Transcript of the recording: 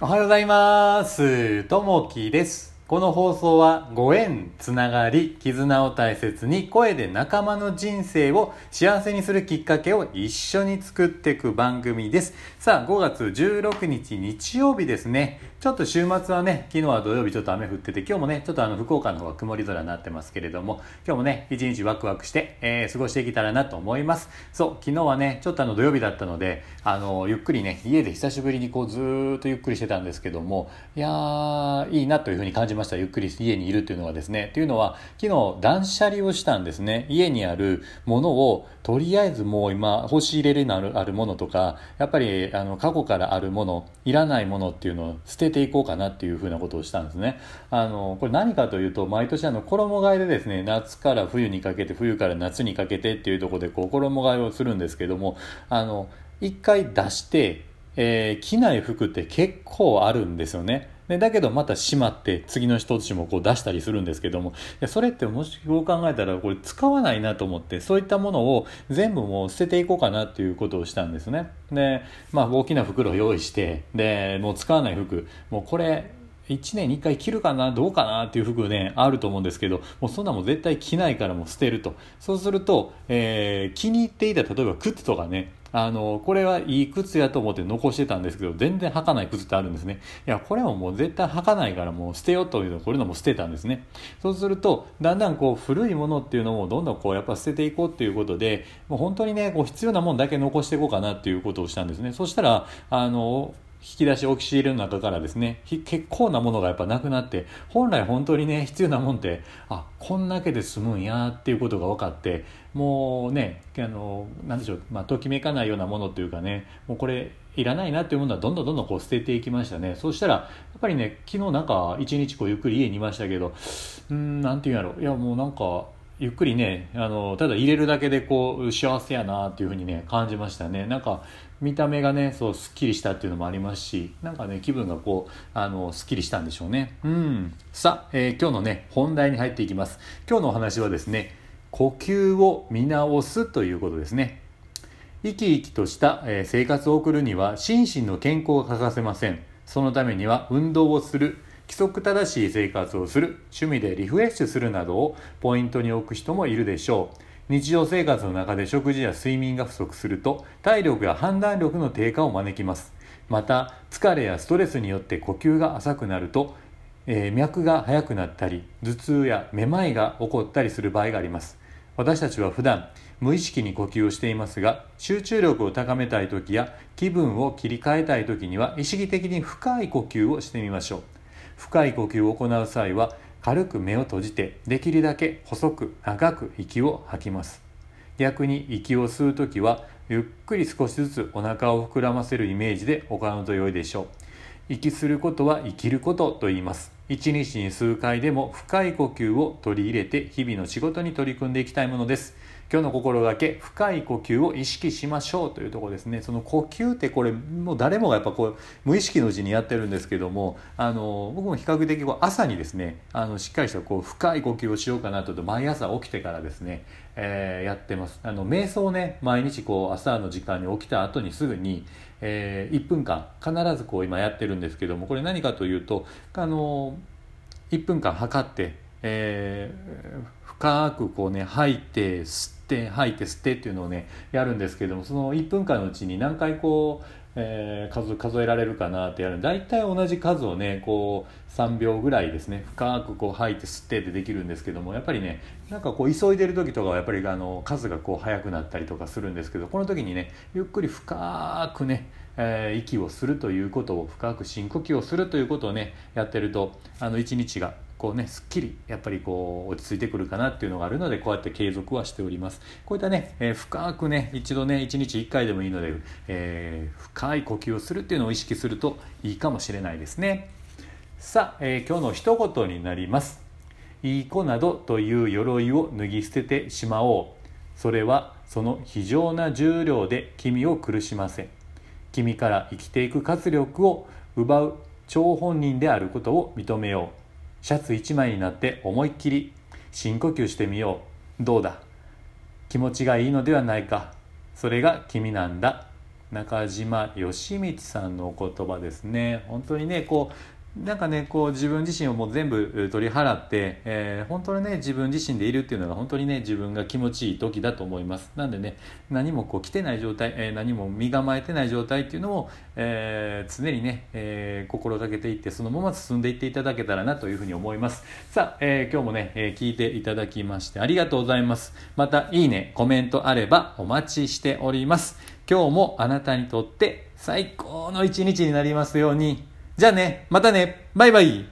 おはようございます。ともきです。この放送はご縁、つながり、絆を大切に声で仲間の人生を幸せにするきっかけを一緒に作っていく番組です。さあ、5月16日日曜日ですね。ちょっと週末はね、昨日は土曜日ちょっと雨降ってて、今日もね、ちょっとあの福岡の方は曇り空になってますけれども、今日もね、一日ワクワクして、えー過ごしていけたらなと思います。そう、昨日はね、ちょっとあの土曜日だったので、あの、ゆっくりね、家で久しぶりにこうずーっとゆっくりしてたんですけども、いやー、いいなというふうに感じました。ましたゆっくり家にいるというのはですね。というのは、昨日断捨離をしたんですね。家にあるものを、とりあえずもう今欲し入れるのあるあるものとかやっぱりあの過去からあるものいらないものっていうのを捨てていこうかなっていうふうなことをしたんですねあのこれ何かというと毎年あの衣替えでですね夏から冬にかけて冬から夏にかけてっていうところでこう衣替えをするんですけどもあの一回出して、えー着ない服って結構あるんですよね。でだけどまたしまって次の一つもこう出したりするんですけども。それってもしよう考えたらこれ使わないなと思ってそういったものを全部もう捨てていこうかなっていうことをしたんですね。でまあ大きな袋を用意してでもう使わない服。もうこれ1年に1回着るかなどうかなっていう服ねあると思うんですけどもうそんなもん絶対着ないからもう捨てると。そうすると、えー気に入っていた例えば靴とかねあのこれはいい靴やと思って残してたんですけど全然履かない靴ってあるんですね。いやこれはもう絶対履かないからもう捨てようというのこういうのも捨てたんですね。そうするとだんだんこう古いものっていうのもどんどんこうやっぱ捨てていこうっていうことでもう本当にねこう必要なものだけ残していこうかなっていうことをしたんですね。そしたらあの引き出し置き仕入れの中からですね結構なものがやっぱなくなって本来本当にね必要なもんってあこんだけで済むんやっていうことが分かってもうねあのなんでしょう、まあ、ときめかないようなものというかねもうこれいらないなっていうものはどんどんどんどんこう捨てていきましたね。そうしたらやっぱりね昨日なんか一日こうゆっくり家にいましたけどうんなんていうんやろ。いやもうなんかゆっくりねあのただ入れるだけでこう幸せやなっていうふうにね感じましたね。なんか見た目がねそうすっきりしたっていうのもありますしなんかね気分がこうあのすっきりしたんでしょうね。うん。さあ、えー今日のね本題に入っていきます。今日のお話はですね呼吸を見直すということですね。生き生きとした生活を送るには心身の健康が欠かせません。そのためには運動をする規則正しい生活をする趣味でリフレッシュするなどをポイントに置く人もいるでしょう。日常生活の中で食事や睡眠が不足すると体力や判断力の低下を招きます。また疲れやストレスによって呼吸が浅くなると、えー脈が速くなったり頭痛やめまいが起こったりする場合があります。私たちは普段無意識に呼吸をしていますが集中力を高めたい時や気分を切り替えたい時には意識的に深い呼吸をしてみましょう。深い呼吸を行う際は軽く目を閉じてできるだけ細く長く息を吐きます。逆に息を吸う時はゆっくり少しずつお腹を膨らませるイメージで行うと良いでしょう。息することは生きることと言います。一日に数回でも深い呼吸を取り入れて日々の仕事に取り組んでいきたいものです。今日の心がけ深い呼吸を意識しましょうというところですね。その呼吸ってこれもう誰もがやっぱこう無意識のうちにやってるんですけどもあの僕も比較的こう朝にですねあのしっかりしたこう深い呼吸をしようかなと毎朝起きてからですね、えーやってます。あの瞑想ね毎日こう朝の時間に起きた後にすぐにえー1分間必ずこう今やってるんですけどもこれ何かというとあの1分間測って、えー深くこうね吐いて吸って吐いて吸ってっていうのをねやるんですけどもその1分間のうちに何回こう、えー数数えられるかなってやる。大体同じ数をねこう3秒ぐらいですね。深くこう吐いて吸ってってできるんですけどもやっぱりねなんかこう急いでる時とかはやっぱりあの数がこう速くなったりとかするんですけどこの時にねゆっくり深くねえー息をするということを深く深呼吸をするということをねやってるとあの一日がこうねすっきりやっぱりこう落ち着いてくるかなっていうのがあるのでこうやって継続はしております。こういったね、えー深くね一度ね一日一回でもいいので、えー深い呼吸をするっていうのを意識するといいかもしれないですね。さあ、えー今日の一言になります。いい子などという鎧を脱ぎ捨ててしまおう。それはその非常な重量で君を苦しませ。君から生きていく活力を奪う張本人であることを認めよう。シャツ1枚になって思いっきり深呼吸してみよう。どうだ？気持ちがいいのではないか。それが君なんだ。中島義道さんのお言葉ですね本当にねこうなんかねこう自分自身をもう全部取り払って、えー、本当にね自分自身でいるっていうのが本当にね自分が気持ちいい時だと思います。なんでね何もこう来てない状態、えー、何も身構えてない状態っていうのを、えー、常にね、えー、心がけていってそのまま進んでいっていただけたらなというふうに思います。さあ、えー、今日もね、えー、聞いていただきましてありがとうございます。またいいねコメントあればお待ちしております。今日もあなたにとって最高の一日になりますように。じゃあね、またね、バイバイ。